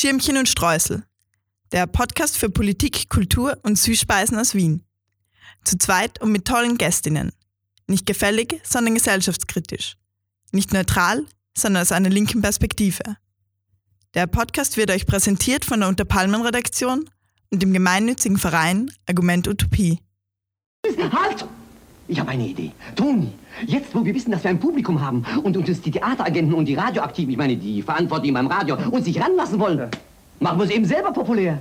Schirmchen und Streusel. Der Podcast für Politik, Kultur und Süßspeisen aus Wien. Zu zweit und mit tollen Gästinnen. Nicht gefällig, sondern gesellschaftskritisch. Nicht neutral, sondern aus einer linken Perspektive. Der Podcast wird euch präsentiert von der Unterpalmen-Redaktion und dem gemeinnützigen Verein Argument Utopie. Halt! Ich habe eine Idee. Toni, jetzt wo wir wissen, dass wir ein Publikum haben und uns die Theateragenten und die Radioaktiven, ich meine die Verantwortlichen beim Radio, uns sich ranlassen wollen, machen wir es eben selber populär.